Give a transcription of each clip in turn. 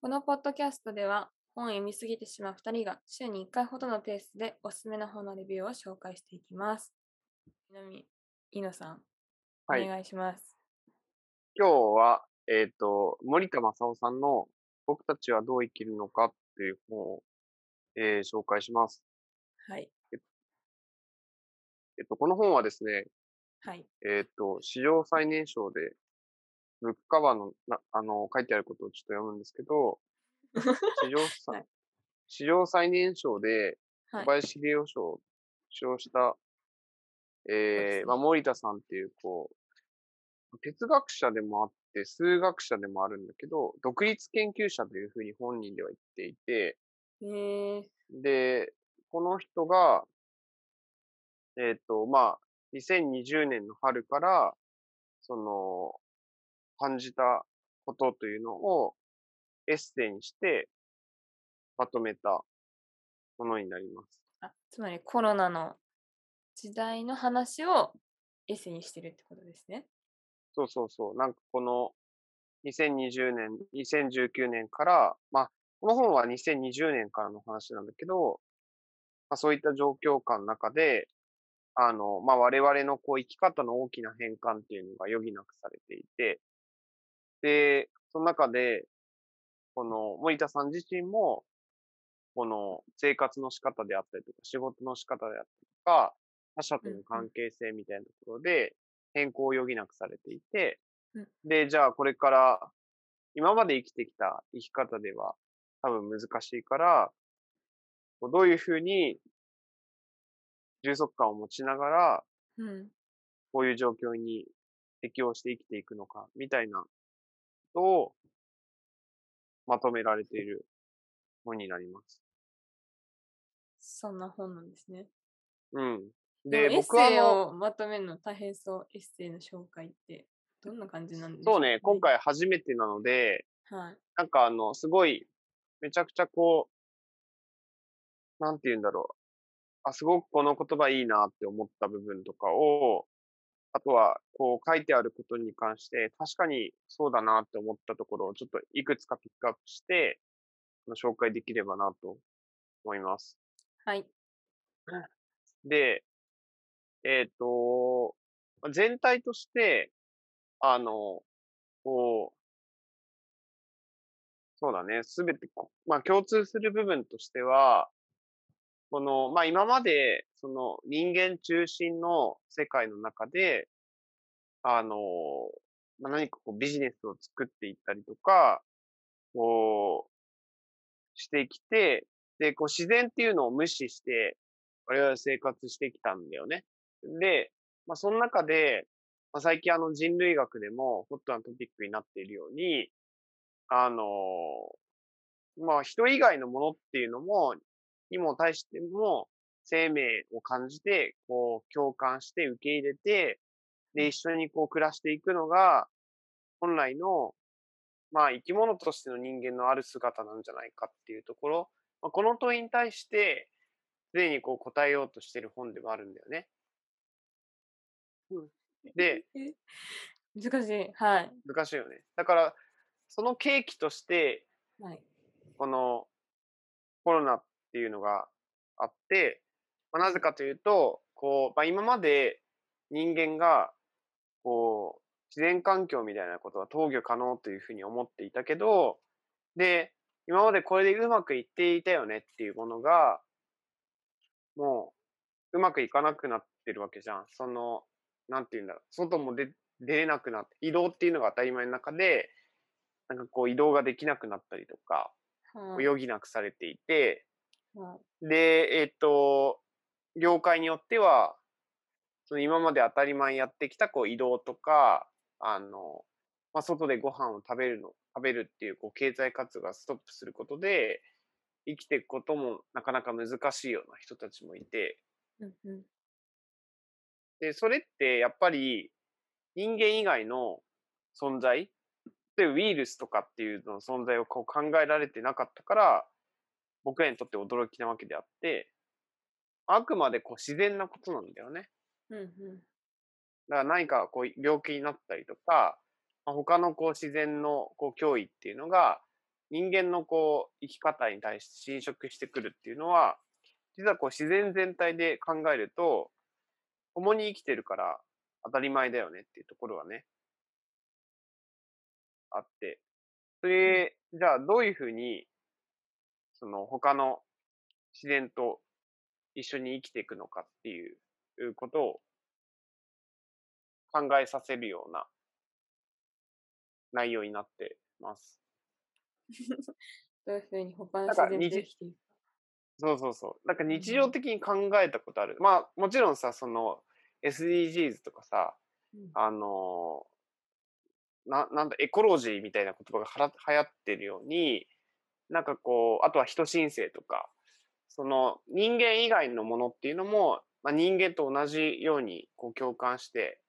このポッドキャストでは本を読みすぎてしまう2人が週に1回ほどのペースでおすすめの本のレビューを紹介していきます。ちなみに、イノさん、はいお願いします。今日は、えっ、と、森田正夫さんの僕たちはどう生きるのかっていう本を、えー紹介します。はい。えっと、この本はですね、はい。えっ、と、史上最年少で、ブックカバーの、なあの、書いてあることをちょっと読むんですけど、史上さ、はい。史上最年少ではい。小。林秀夫賞を受賞した、そうですね。えーまあ、森田さんっていう、こう、哲学者でもあって、数学者でもあるんだけど、独立研究者というふうに本人では言っていて、えー、で、この人が、えっ、と、まあ、2020年の春から、その、感じたことというのをエッセイにしてまとめたものになります。あつまりコロナの時代の話をエッセイにしてるってことですね。そうそうそう。なんかこの2020年、2019年から、まあ、この本は2020年からの話なんだけど、まあ、そういった状況下の中で、あの、まあ、我々のこう生き方の大きな変換っていうのが余儀なくされていて、で、その中で、この森田さん自身も、この生活の仕方であったりとか、仕事の仕方であったりとか、他者との関係性みたいなところで変更を余儀なくされていて、うんで、じゃあこれから、今まで生きてきた生き方では多分難しいから、どういうふうに充足感を持ちながら、うん。こういう状況に適応して生きていくのか、みたいなことをまとめられている本になります。そんな本なんですね。うん。で、でもエッ僕はあセイの、をまとめるの大変そう。エッセイの紹介って。どんな感じなんですかそうね、今。回初めてなので、はい。なんかあの、すごい、めちゃくちゃこう、なんて言うんだろう。あ、すごくこの言葉いいなって思った部分とかを、あとは、こう書いてあることに関して、確かにそうだなって思ったところをちょっといくつかピックアップして、紹介できればなと思います。はい。で、えっ、と、まあ全体として、あの、こう、そうだね、すべてこ、まあ共通する部分としては、この、まあ今まで、その人間中心の世界の中で、あの、まあ、何かこうビジネスを作っていったりとか、こう、してきて、で、こう自然っていうのを無視して、我々生活してきたんだよね。で、まあその中で、まあ、最近あの人類学でもホットなトピックになっているように、あのまあ人以外のものっていうのも、にも対しても生命を感じて、こう共感して受け入れて、で一緒にこう暮らしていくのが、本来の、まあ生き物としての人間のある姿なんじゃないかっていうところ、まあ、この問いに対して、すでにこう答えようとしている本でもあるんだよね。で、え、難しい。はい。難しいよね。だから、その契機として、はい。このコロナっていうのがあって、まあ、なぜかというと、こう、まあ、今まで人間が、こう、自然環境みたいなことは投与可能というふうに思っていたけど、で、今までこれでうまくいっていたよねっていうものが、もう、うまくいかなくなってるわけじゃん。その、なんて言うんだろう。外も出、出れなくなって、移動っていうのが当たり前の中で、なんかこう移動ができなくなったりとか、はい。余儀なくされていて、はいで、えっと、業界によっては、その今まで当たり前にやってきたこう移動とか、あの、まあ、外でご飯を食べるの、食べるっていうこう経済活動がストップすることで、生きていくこともなかなか難しいような人たちもいて、うんうん。で、それってやっぱり人間以外の存在、でウイルスとかっていうの存在をこう考えられてなかったから、僕らにとって驚きなわけであって、あくまでこう自然なことなんだよね。うんうん。だから何かこう病気になったりとか、まあ、他のこう自然のこう脅威っていうのが人間のこう、生き方に対して侵食してくるっていうのは、実はこう自然全体で考えると、共に生きてるから当たり前だよねっていうところはね、あって。それ、じゃあどういうふうに、その他の自然と一緒に生きていくのかっていうことを考えさせるような内容になってます。どういうふうに他の自然と日生きていくか。そうそうそう。なんか日常的に考えたことある。まあもちろんさ、その SDGs とかさ、うんあのーな、なんだ、エコロジーみたいな言葉がはら流行ってるように、なんかこう、あとは人新世とか、その人間以外のものっていうのも、まあ、人間と同じようにこう共感して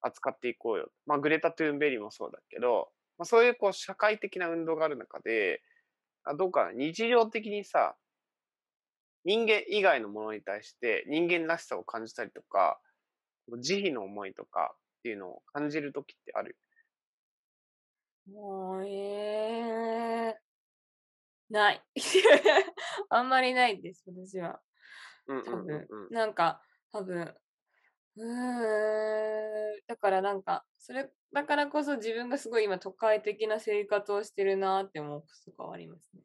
扱っていこうよ。まあグレタ・トゥーンベリーもそうだけど、まあ、そういうこう社会的な運動がある中で、あどうかな、日常的にさ、人間以外のものに対して人間らしさを感じたりとか、慈悲の思いとかっていうのを感じるときってある？もう、えー、ない。あんまりないです、私は。うんうんうん多分、うん。なんか、多分、うーん、だからなんか、それ、だからこそ自分がすごい今都会的な生活をしてるなって思うこととかはありますね。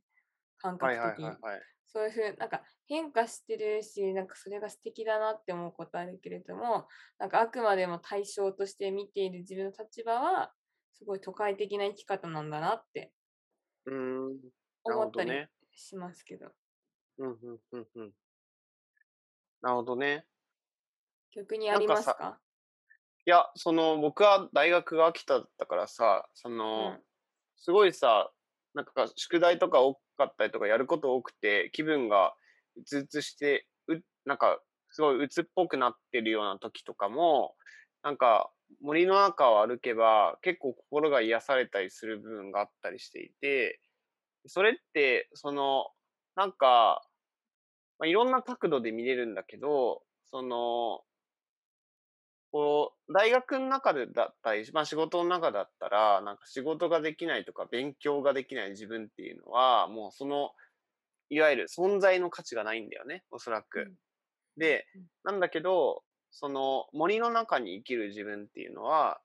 感はいはい覚的に。はいはい。そういうふう、なんか変化してるし、なんかそれが素敵だなって思うことあるけれども、なんかあくまでも対象として見ている自分の立場は、すごい都会的な生き方なんだなってうーん。なる思ったりほどね。しますけど、うんうんうんうん。なるほどね。逆にありますか？いや、その、僕は大学が秋田だったからさ、その、うんすごいさ、なんか宿題とか多かったりとかやること多くて、気分がうつうつして、う、なんか、すごい鬱っぽくなってるような時とかも、なんか、森の中を歩けば結構心が癒されたりする部分があったりしていて、それって、その、なんか、まあ、いろんな角度で見れるんだけど、その、こう、大学の中でだったり、まあ仕事の中だったら、なんか仕事ができないとか勉強ができない自分っていうのは、もうその、いわゆる存在の価値がないんだよね、おそらく。うんでうん、なんだけど、その森の中に生きる自分っていうのは、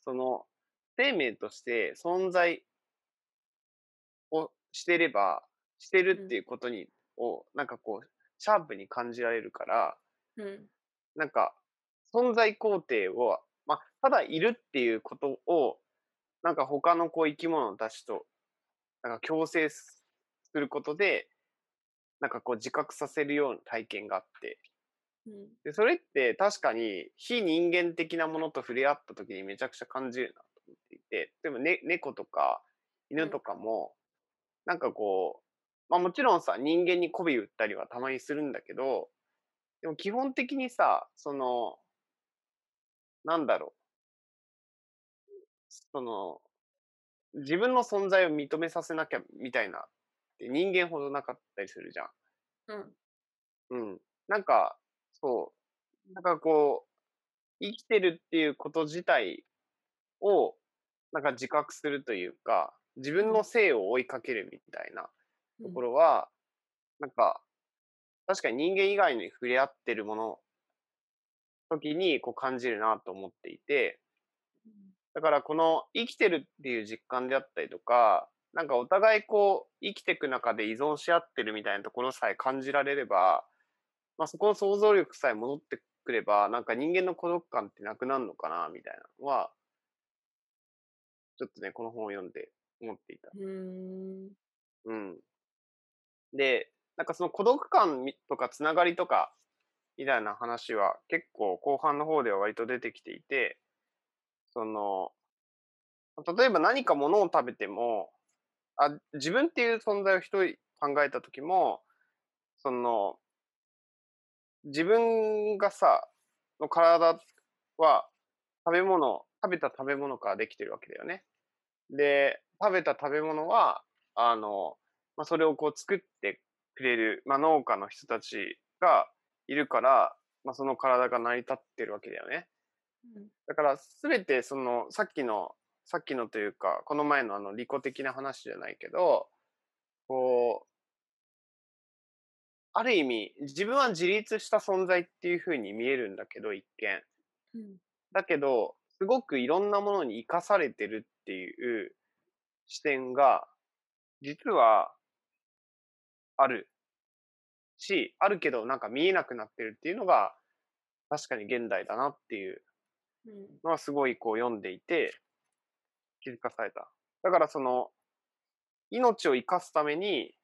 その生命として存在をしてれば、してるっていうことに、を、なんかこう、シャープに感じられるから、うん。なんか、存在肯定を、まあ、ただいるっていうことを、なんか他のこう生き物たちと、なんか共生することで、なんかこう自覚させるような体験があって、うん。で、それって確かに非人間的なものと触れ合った時にめちゃくちゃ感じるなと思っていて、例えばね、猫とか犬とかも、なんかこう、まあもちろんさ、人間に媚び売ったりはたまにするんだけど、でも基本的にさ、その、なんだろう。その、自分の存在を認めさせなきゃみたいなって人間ほどなかったりするじゃん。うん。うん。なんか、そう。なんかこう、生きてるっていうこと自体を、なんか自覚するというか、自分の性を追いかけるみたいなところは、なんか、確かに人間以外に触れ合ってるもの、時にこう感じるなと思っていて、だからこの生きてるっていう実感であったりとか、なんかお互いこう生きていく中で依存し合ってるみたいなところさえ感じられれば、まあそこの想像力さえ戻ってくれば、なんか人間の孤独感ってなくなるのかな、みたいなのは、ちょっとね、この本を読んで思っていた。うーん。うん。で、なんかその孤独感みとかつながりとか、みたいな話は結構後半の方では割と出てきていて、その、例えば何か物を食べても、あ、自分っていう存在を一人考えた時も、その、自分がさ、の体は食べ物、食べた食べ物からできてるわけだよね。で、食べた食べ物は、あの、まあ、それをこう作ってくれる、まあ、農家の人たちがいるから、まあ、その体が成り立ってるわけだよね。うんだから、すべてその、さっきの、さっきのというか、この前のあの、利己的な話じゃないけど、こう、ある意味、自分は自立した存在っていう風に見えるんだけど、一見。うん。だけど、すごくいろんなものに生かされてるっていう視点が、実は、ある。し、あるけどなんか見えなくなってるっていうのが、確かに現代だなっていううん。のはすごいこう読んでいて、気づかされた。だからその、命を生かすために、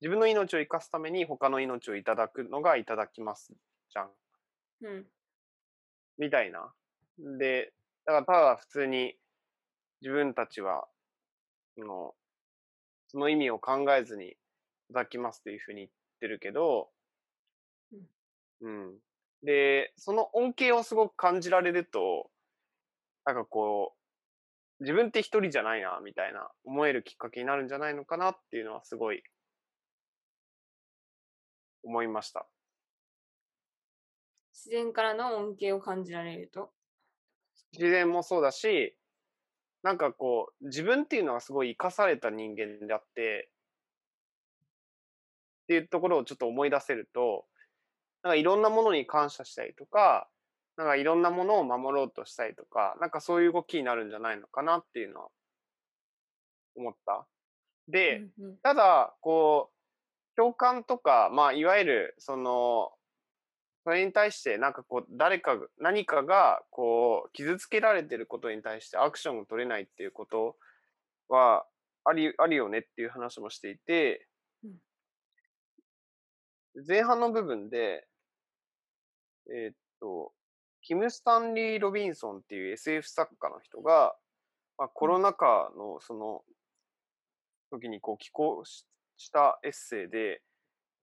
自分の命を生かすために他の命をいただくのがいただきますじゃん。うん。みたいな。で、だからただ普通に自分たちは、その、その意味を考えずにいただきますというふうに言ってるけど、うん。で、その恩恵をすごく感じられると、なんかこう、自分って一人じゃないな、みたいな思えるきっかけになるんじゃないのかなっていうのはすごい思いました。自然からの恩恵を感じられると？自然もそうだし、なんかこう、自分っていうのはすごい生かされた人間であって、っていうところをちょっと思い出せると、なんかいろんなものに感謝したりとか、なんかいろんなものを守ろうとしたりとか、なんかそういう動きになるんじゃないのかなっていうのは思った。で、うんうんただ、こう、共感とか、まあ、いわゆる、その、それに対して、なんかこう、誰かが、何かが、こう、傷つけられてることに対してアクションを取れないっていうことは、あり、あるよねっていう話もしていて、前半の部分で、えーっと、キム・スタンリー・ロビンソンっていう SF 作家の人が、まあ、コロナ禍のその時にこう寄稿ししたエッセイで、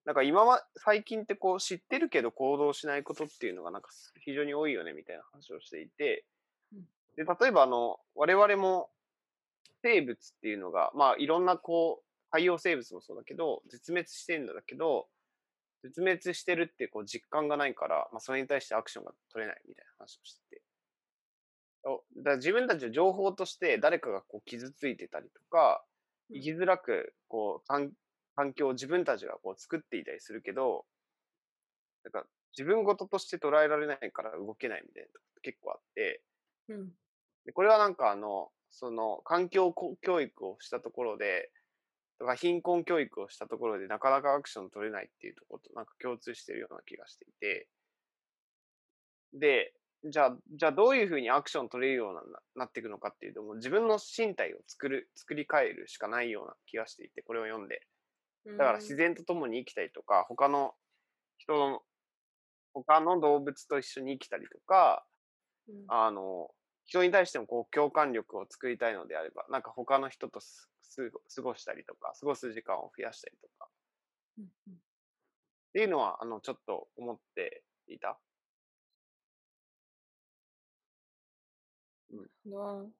なんか今は、最近ってこう知ってるけど行動しないことっていうのがなんか非常に多いよねみたいな話をしていて。うん、で、例えばあの、我々も生物っていうのが、まあいろんなこう、海洋生物もそうだけど、絶滅してるんだけど、絶滅してるってこう実感がないから、まあそれに対してアクションが取れないみたいな話をしてて。おだから自分たちの情報として誰かがこう傷ついてたりとか、うん。生きづらくこう環環境を自分たちがこう作っていたりするけど、なんか自分事として捉えられないから動けないみたいなとこ結構あって、うん。でこれはなんかあの、その環境こ教育をしたところで、とか貧困教育をしたところでなかなかアクション取れないっていうところとなんか共通してるような気がしていて、で、じゃあ、じゃあどういうふうにアクション取れるようにななっていくのかっていうと、もう自分の身体を作る、作り変えるしかないような気がしていて、これを読んで。だから自然と共に生きたりとか、他の人の、他の動物と一緒に生きたりとか、うん。あの、人に対してもこう共感力を作りたいのであれば、なんか他の人と過ごしたりとか、過ごす時間を増やしたりとか、うんうん。っていうのは、あの、ちょっと思っていた。な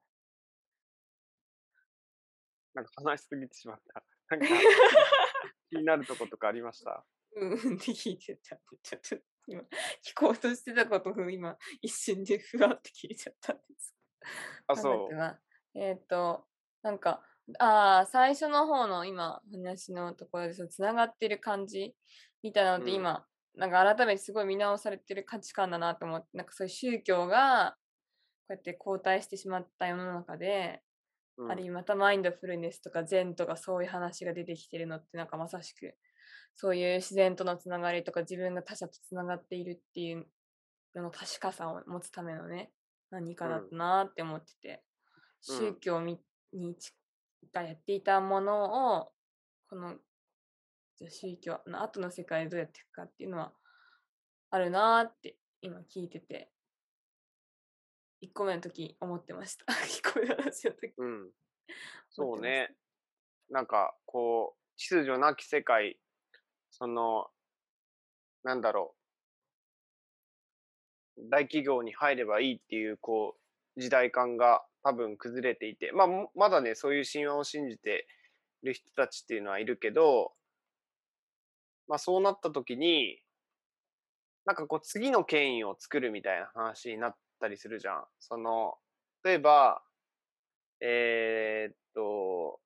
なんか話しすぎてしまった。なんか 気になるとことかありました？うんうんって聞いてた。ちょっと今、聞こうとしてたことを今、一瞬でふわって聞いちゃったんです。あ、そう。えっ、と、なんか、ああ、最初の方の今、話のところで、そのつながってる感じみたいなのってうん今、なんか改めてすごい見直されてる価値観だなと思って、なんかそういう宗教が、こうやって後退してしまった世の中で、うん。あるいはまたマインドフルネスとか禅とかそういう話が出てきてるのってなんかまさしくそういう自然とのつながりとか自分が他者とつながっているっていうのの確かさを持つためのね何かだったなって思ってて、うん。宗教みにちがやっていたものをこの宗教の後の世界でどうやっていくかっていうのはあるなって今聞いてて1個目の時思ってました 1個目の話の時うん。そうね。なんか、こう、秩序なき世界、その、なんだろう。大企業に入ればいいっていう、こう、時代感が多分崩れていて、まあ、もまだね、そういう神話を信じてる人たちっていうのはいるけど、まあ、そうなった時に、なんかこう、次の権威を作るみたいな話になったりするじゃん。その、例えば、えーっと、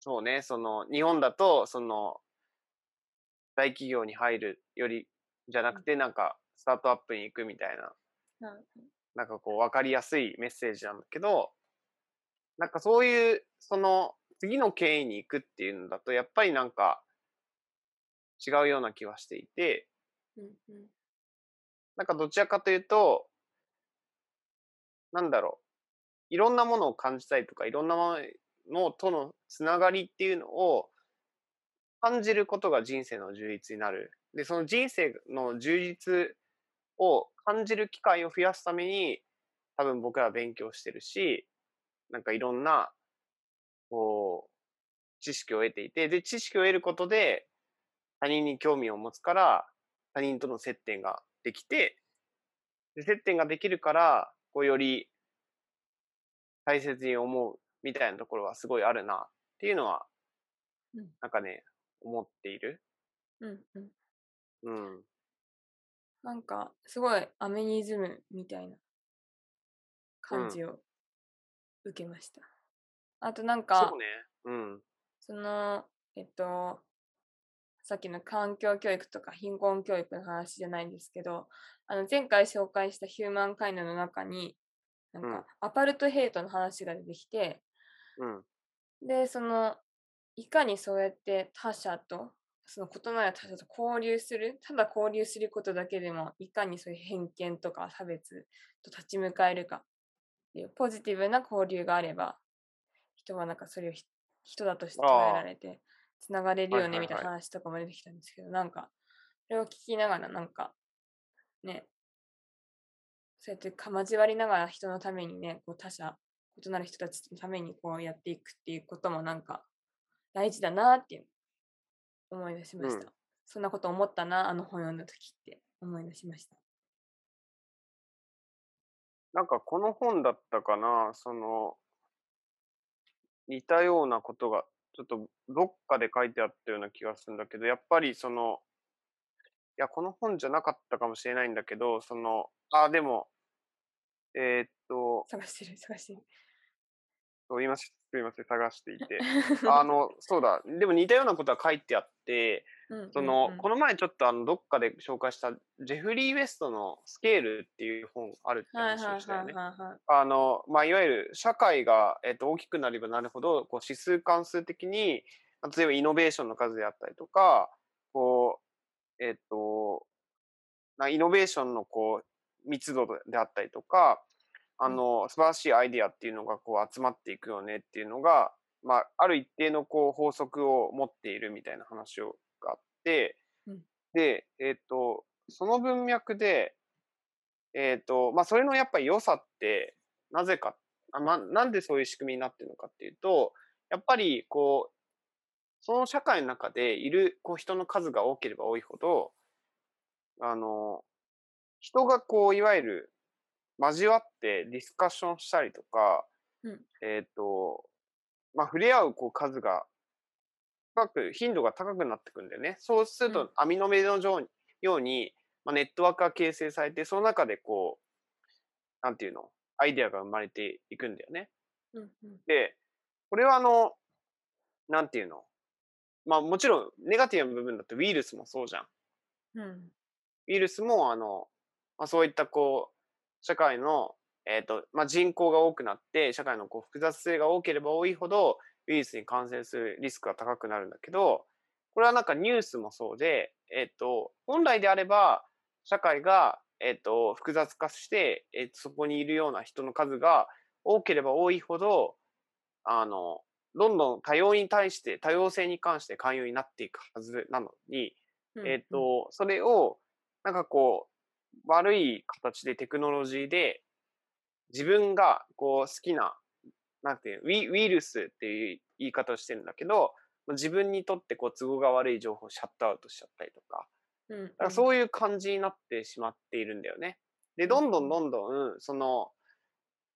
そうね、その、日本だと、その、大企業に入るより、じゃなくて、なんか、スタートアップに行くみたいな、うんなんかこう、わかりやすいメッセージなんだけど、なんかそういう、その、次の経緯に行くっていうのだと、やっぱりなんか、違うような気はしていて、なんかどちらかというと、なんだろう、いろんなものを感じたりとか、いろんなものとのつながりっていうのを感じることが人生の充実になる。で、その人生の充実を感じる機会を増やすために、多分僕ら勉強してるし、なんかいろんな、こう、知識を得ていて、で、知識を得ることで、他人に興味を持つから、他人との接点ができて、で接点ができるから、こうより大切に思うみたいなところはすごいあるなっていうのは、うんなんかね、思っている。うんうんうん。なんか、すごいアメニズムみたいな感じを受けました。あとなんかそう、ね。うん。その、えっと、さっきの環境教育とか貧困教育の話じゃないんですけど、あの前回紹介したヒューマンカインドの中に、なんうんかアパルトヘイトの話が出てきて、うん。で、その、いかにそうやって他者と、その異なる他者と交流する、ただ交流することだけでも、いかにそういう偏見とか差別と立ち向かえるかっていう、ポジティブな交流があれば、人はなんかそれをひ人だとして捉えられて、つながれるよねみたいな話とかも出てきたんですけど、なんか、それを聞きながら、なんか、ね、そうやってか交わりながら人のためにね、こう他者、異なる人たちのためにこうやっていくっていうこともなんか大事だなっていう思い出しました。うんそんなこと思ったな、あの本読んだ時って思い出しました。なんかこの本だったかな、その、似たようなことが、ちょっとどっかで書いてあったような気がするんだけど、やっぱりその、いや、この本じゃなかったかもしれないんだけど、その、あ、でも、えーっと、探してる、探してる。そう今、すみません、探していて。あの、そうだ、でも似たようなことは書いてあって、うんその、この前ちょっとあの、どっかで紹介した、ジェフリー・ウェストのスケールっていう本あるって話をしたよね。あの、まあ、いわゆる社会が、えっと、大きくなればなるほど、こう指数関数的に、まあ例えばイノベーションの数であったりとか、こう、えっと、なイノベーションのこう、密度であったりとか、あの、素晴らしいアイディアっていうのがこう集まっていくよねっていうのが、まあ、ある一定のこう法則を持っているみたいな話をうん。で、えっと、その文脈で、えっ、と、まあ、それのやっぱり良さって、なぜか、あまあ、なんでそういう仕組みになってるのかっていうと、やっぱり、こう、その社会の中でいるこう人の数が多ければ多いほど、あの、人がこう、いわゆる交わってディスカッションしたりとか、うん。えっ、と、まあ、触れ合うこう数が高く、頻度が高くなってくんだよね。そうするうんと、網の目のように、まあ、ネットワークが形成されて、その中でこう、なんていうの、アイデアが生まれていくんだよね。うんうんで、これはあの、なんていうの、まあもちろんネガティブな部分だとウイルスもそうじゃん。うんウイルスもあの、まあ、そういったこう、社会の、えっ、と、まあ人口が多くなって、社会のこう複雑性が多ければ多いほど、ウイルスに感染するリスクが高くなるんだけど、これはなんかニュースもそうで、えっ、と、本来であれば、社会が、えっ、と、複雑化して、えーそこにいるような人の数が多ければ多いほど、あの、どんどん多様に対して、多様性に関して寛容になっていくはずなのに、うんえっ、と、それを、なんかこう、悪い形でテクノロジーで、自分がこう好きな、なんていうウィウイルスっていう言い方をしてるんだけど、自分にとってこう都合が悪い情報をシャットアウトしちゃったりとか、うんうんだからそういう感じになってしまっているんだよね。で、どんどんどんどん、その、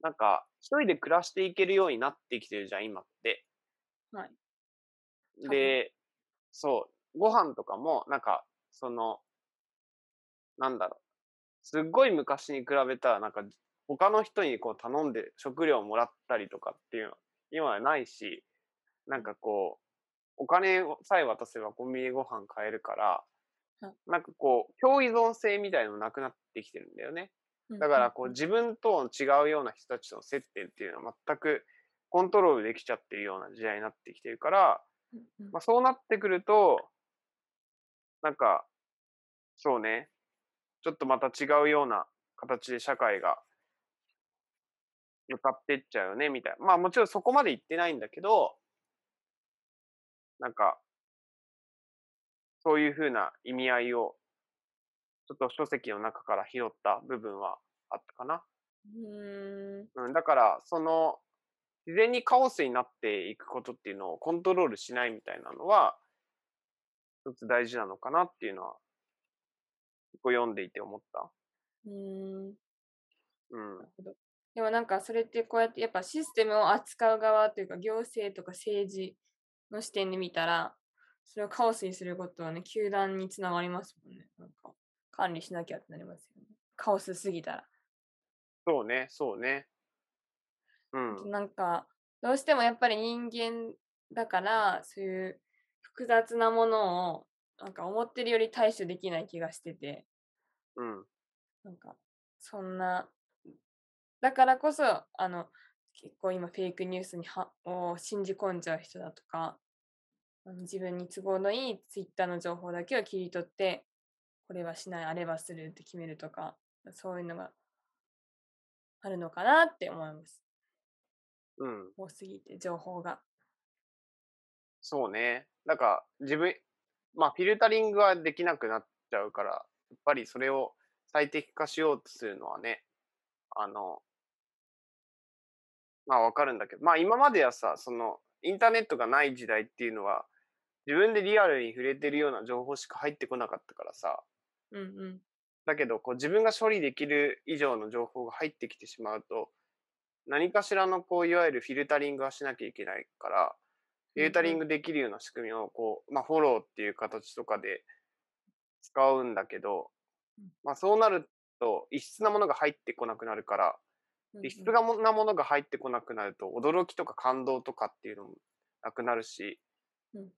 なんか、一人で暮らしていけるようになってきてるじゃん、今って。はい。で、そう、ご飯とかも、なんか、その、なんだろう。すっごい昔に比べたら、なんか、他の人にこう頼んで食料をもらったりとかっていうのは、今はないし、なんかこう、お金さえ渡せばコンビニでご飯買えるからはい、なんかこう、共依存性みたいのなくなってきてるんだよね。だからこう自分と違うような人たちとの接点っていうのは全くコントロールできちゃってるような時代になってきてるから、まあ、そうなってくると、なんか、そうね、ちょっとまた違うような形で社会が向かってっちゃうよね、みたいな。まあもちろんそこまで言ってないんだけど、なんか、そういうふうな意味合いを、ちょっと書籍の中から拾った部分はあったかな。うーんうん、だから、その、自然にカオスになっていくことっていうのをコントロールしないみたいなのは、一つ大事なのかなっていうのは、結構読んでいて思った。うーんうん。でもなんかそれってこうやってやっぱシステムを扱う側というか行政とか政治の視点で見たら、それをカオスにすることはね、球団につながりますもんね。なんか管理しなきゃってなりますよね。カオスすぎたら。そうね、そうね。うん。なんか、どうしてもやっぱり人間だから、そういう複雑なものを、なんか思ってるより対処できない気がしてて、うん。なんか、そんな、だからこそ、あの、結構今フェイクニュースにはを信じ込んじゃう人だとか、自分に都合のいいツイッターの情報だけを切り取って、これはしない、あれはするって決めるとか、そういうのがあるのかなって思います。うん。多すぎて、情報が。そうね。なんか、自分、まあ、フィルタリングはできなくなっちゃうから、やっぱりそれを最適化しようとするのはね、あの、まあわかるんだけど、まあ今まではさ、その、インターネットがない時代っていうのは、自分でリアルに触れてるような情報しか入ってこなかったからさ、うんうん。だけど、こう自分が処理できる以上の情報が入ってきてしまうと、何かしらのこう、いわゆるフィルタリングはしなきゃいけないから、フィルタリングできるような仕組みをこう、まあフォローっていう形とかで使うんだけどうん、まあそうなると異質なものが入ってこなくなるから、うん異質なもなものが入ってこなくなると驚きとか感動とかっていうのもなくなるし、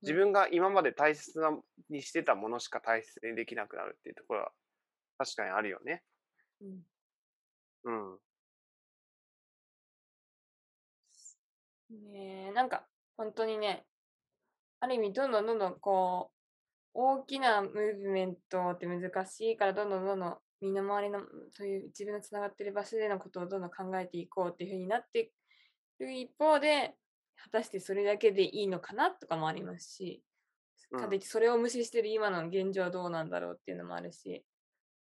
自分が今まで大切なにしてたものしか大切にできなくなるっていうところは確かにあるよね。うんうん。ねえ、なんか、本当にね、ある意味、どんどんどんどんこう、大きなムーブメントって難しいから、どんどんどんどん身の回りの、そういう自分のつながってる場所でのことをどんどん考えていこうっていうふうになってる一方で、果たしてそれだけでいいのかなとかもありますし、うんかといってそれを無視してる今の現状はどうなんだろうっていうのもあるし、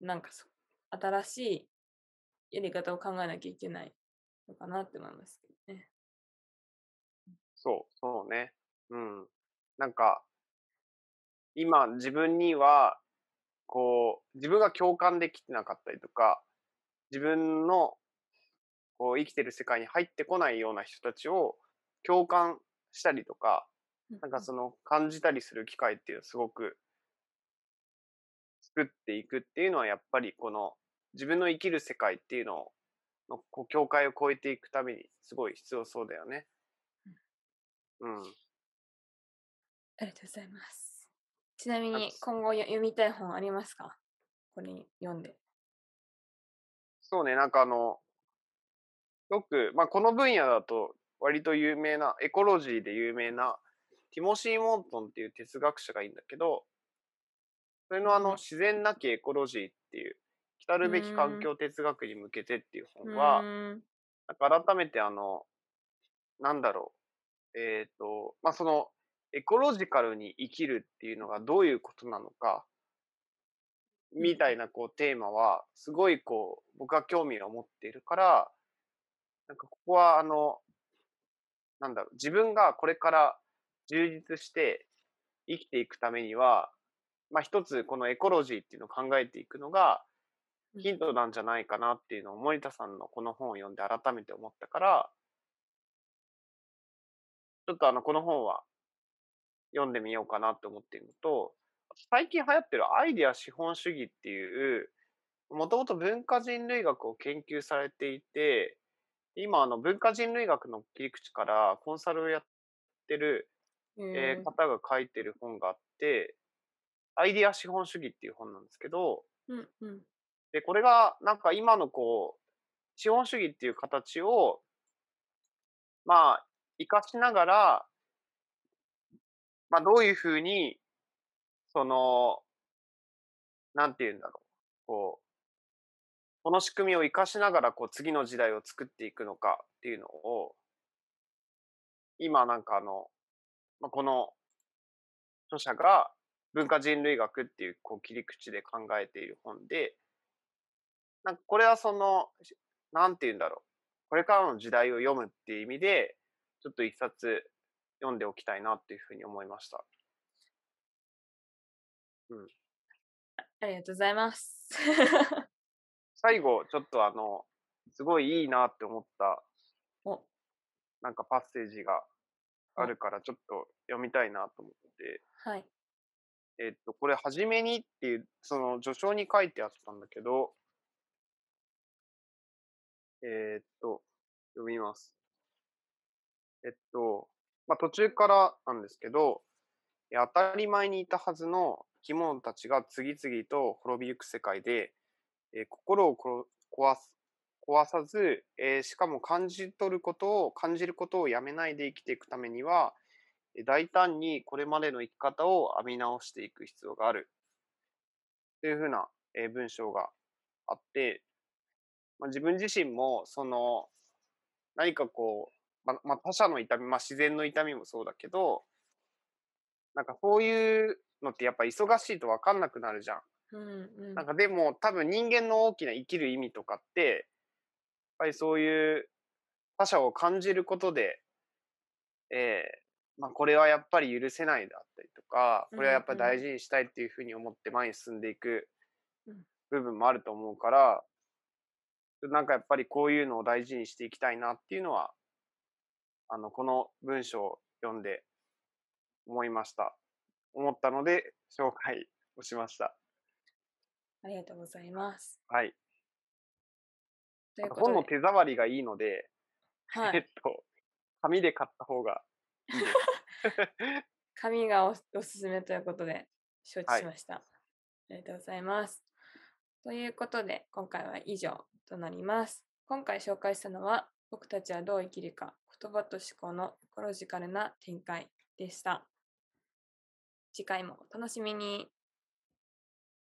なんかそ新しいやり方を考えなきゃいけないのかなって思いますけどね。そう、そうね。うん。なんか、今自分には、こう、自分が共感できてなかったりとか、自分の、こう、生きてる世界に入ってこないような人たちを共感したりとか、なんかその感じたりする機会っていうのをすごく作っていくっていうのはやっぱりこの自分の生きる世界っていうのをのこう境界を越えていくためにすごい必要そうだよね。うん。ありがとうございます。ちなみあに今後よ読みたい本ありますか？これ読んで。そうね、なんかあの、よく、まあこの分野だと割と有名な、エコロジーで有名なティモシー・モントンっていう哲学者がいるんだけど、それのあの、うん。自然なきエコロジーっていう、来るべき環うん。境哲学に向けてっていうう本は、なんか改めてあの、なんだろう、えっ、と、まあ、その、エコロジカルに生きるっていうのがどういうことなのか、みたいなこうテーマは、すごいこう、僕は興味を持っているから、なんかここはあの、なんだろう、自分がこれから充実して生きていくためには、まあ、一つこのエコロジーっていうのを考えていくのが、うん。ヒントなんじゃないかなっていうのを森田さんのこの本を読んで改めて思ったから、ちょっとあの、この本は読んでみようかなって思っているのと、最近流行ってるアイデア資本主義っていう、もともと文化人類学を研究されていて、今あの文化人類学の切り口からコンサルをやってるえー。方が書いてる本があって、アイディア資本主義っていう本なんですけど、うんうん。で、これがなんか今のこう、資本主義っていう形を、まあ、活かしながら、まあどういうふうに、その、なんて言うんだろう、こう、この仕組みを活かしながらこう次の時代を作っていくのかっていうのを、今なんかあの、まあ、この著者が文化人類学っていうこう切り口で考えている本で、なんかこれはその、しなんて言うんだろう。これからの時代を読むっていう意味で、ちょっと一冊読んでおきたいなっていうふうに思いました。ありがとうございます。最後、ちょっとあの、すごいいいなって思った、お、なんかパッセージがあるから、ちょっと読みたいなと思って、はい。えっと、これ、はじめにっていう、その序章に書いてあったんだけど、えーっと、読みます。えっと、まあ、途中からなんですけど、当たり前にいたはずの生き物たちが次々と滅びゆく世界で、えー心を壊す壊さず、えーしかも感じ取ることを、感じることをやめないで生きていくためには、え大胆にこれまでの生き方を編み直していく必要がある。というふうな、え文章があって、まあ、自分自身も、その、何かこう、ままあ、他者の痛み、まあ、自然の痛みもそうだけど、なんかそういうのってやっぱ忙しいと分かんなくなるじゃん。うんうん。なんかでも多分人間の大きな生きる意味とかって、やっぱりそういう他者を感じることで、えーまあこれはやっぱり許せないだったりとか、これはやっぱり大事にしたいっていうふうに思って前に進んでいくうん部分もあると思うから、なんかやっぱりこういうのを大事にしていきたいなっていうのは、あの、この文章を読んで思いました。思ったので紹介をしました。ありがとうございます。はい。本の手触りがいいので、はい。えっと、紙で買った方がいいです。紙がおおすすめということで承知はいしました。ありがとうございます。ということで、今回は以上となります。今回紹介したのは、僕たちはどう生きるか、言葉と思考のエコロジカルな展開でした。次回もお楽しみに。